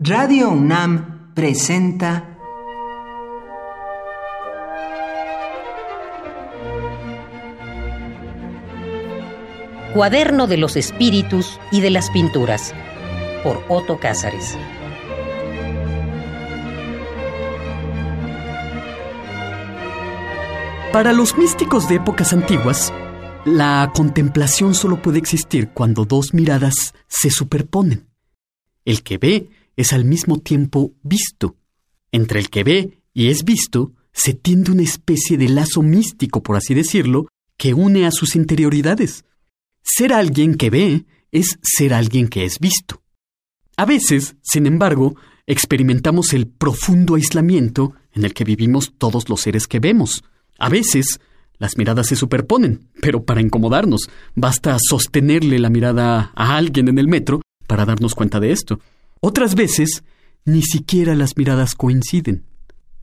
Radio UNAM presenta Cuaderno de los Espíritus y de las Pinturas por Otto Cázares. Para los místicos de épocas antiguas, la contemplación solo puede existir cuando dos miradas se superponen. El que ve es al mismo tiempo visto. Entre el que ve y es visto se tiende una especie de lazo místico, por así decirlo, que une a sus interioridades. Ser alguien que ve es ser alguien que es visto. A veces, sin embargo, experimentamos el profundo aislamiento en el que vivimos todos los seres que vemos. A veces, las miradas se superponen, pero para incomodarnos, basta sostenerle la mirada a alguien en el metro para darnos cuenta de esto. Otras veces, ni siquiera las miradas coinciden.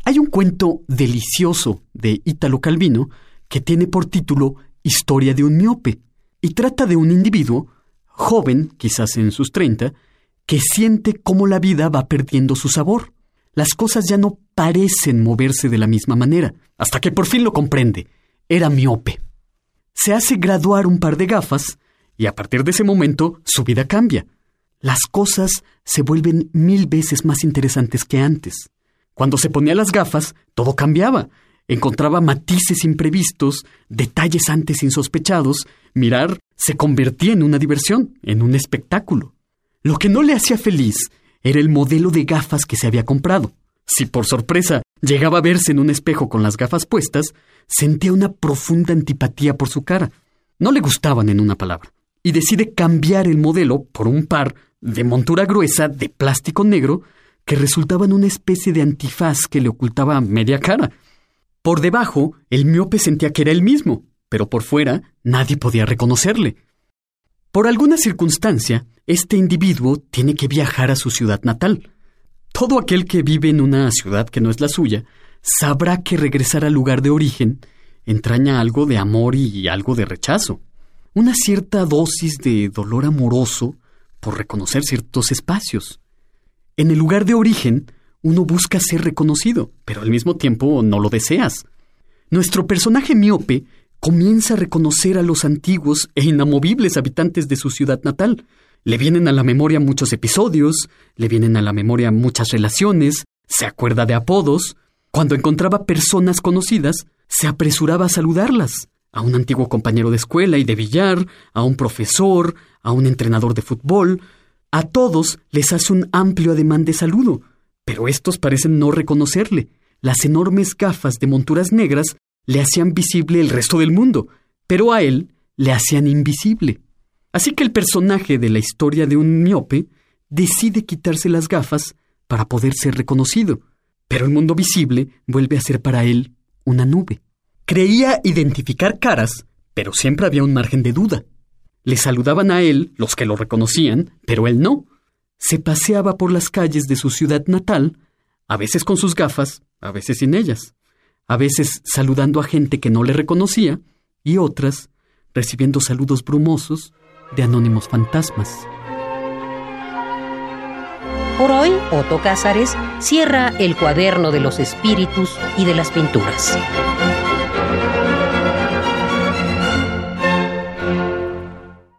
Hay un cuento delicioso de Ítalo Calvino que tiene por título Historia de un miope y trata de un individuo, joven, quizás en sus treinta, que siente cómo la vida va perdiendo su sabor. Las cosas ya no parecen moverse de la misma manera, hasta que por fin lo comprende. Era miope. Se hace graduar un par de gafas y a partir de ese momento su vida cambia las cosas se vuelven mil veces más interesantes que antes. Cuando se ponía las gafas, todo cambiaba. Encontraba matices imprevistos, detalles antes insospechados. Mirar se convertía en una diversión, en un espectáculo. Lo que no le hacía feliz era el modelo de gafas que se había comprado. Si por sorpresa llegaba a verse en un espejo con las gafas puestas, sentía una profunda antipatía por su cara. No le gustaban en una palabra. Y decide cambiar el modelo por un par de montura gruesa de plástico negro que resultaban una especie de antifaz que le ocultaba media cara. Por debajo, el miope sentía que era el mismo, pero por fuera nadie podía reconocerle. Por alguna circunstancia, este individuo tiene que viajar a su ciudad natal. Todo aquel que vive en una ciudad que no es la suya sabrá que regresar al lugar de origen entraña algo de amor y algo de rechazo. Una cierta dosis de dolor amoroso por reconocer ciertos espacios. En el lugar de origen, uno busca ser reconocido, pero al mismo tiempo no lo deseas. Nuestro personaje miope comienza a reconocer a los antiguos e inamovibles habitantes de su ciudad natal. Le vienen a la memoria muchos episodios, le vienen a la memoria muchas relaciones, se acuerda de apodos. Cuando encontraba personas conocidas, se apresuraba a saludarlas a un antiguo compañero de escuela y de billar, a un profesor, a un entrenador de fútbol. A todos les hace un amplio ademán de saludo, pero estos parecen no reconocerle. Las enormes gafas de monturas negras le hacían visible el resto del mundo, pero a él le hacían invisible. Así que el personaje de la historia de un miope decide quitarse las gafas para poder ser reconocido, pero el mundo visible vuelve a ser para él una nube. Creía identificar caras, pero siempre había un margen de duda. Le saludaban a él los que lo reconocían, pero él no. Se paseaba por las calles de su ciudad natal, a veces con sus gafas, a veces sin ellas, a veces saludando a gente que no le reconocía y otras recibiendo saludos brumosos de anónimos fantasmas. Por hoy, Otto Cázares cierra el cuaderno de los espíritus y de las pinturas.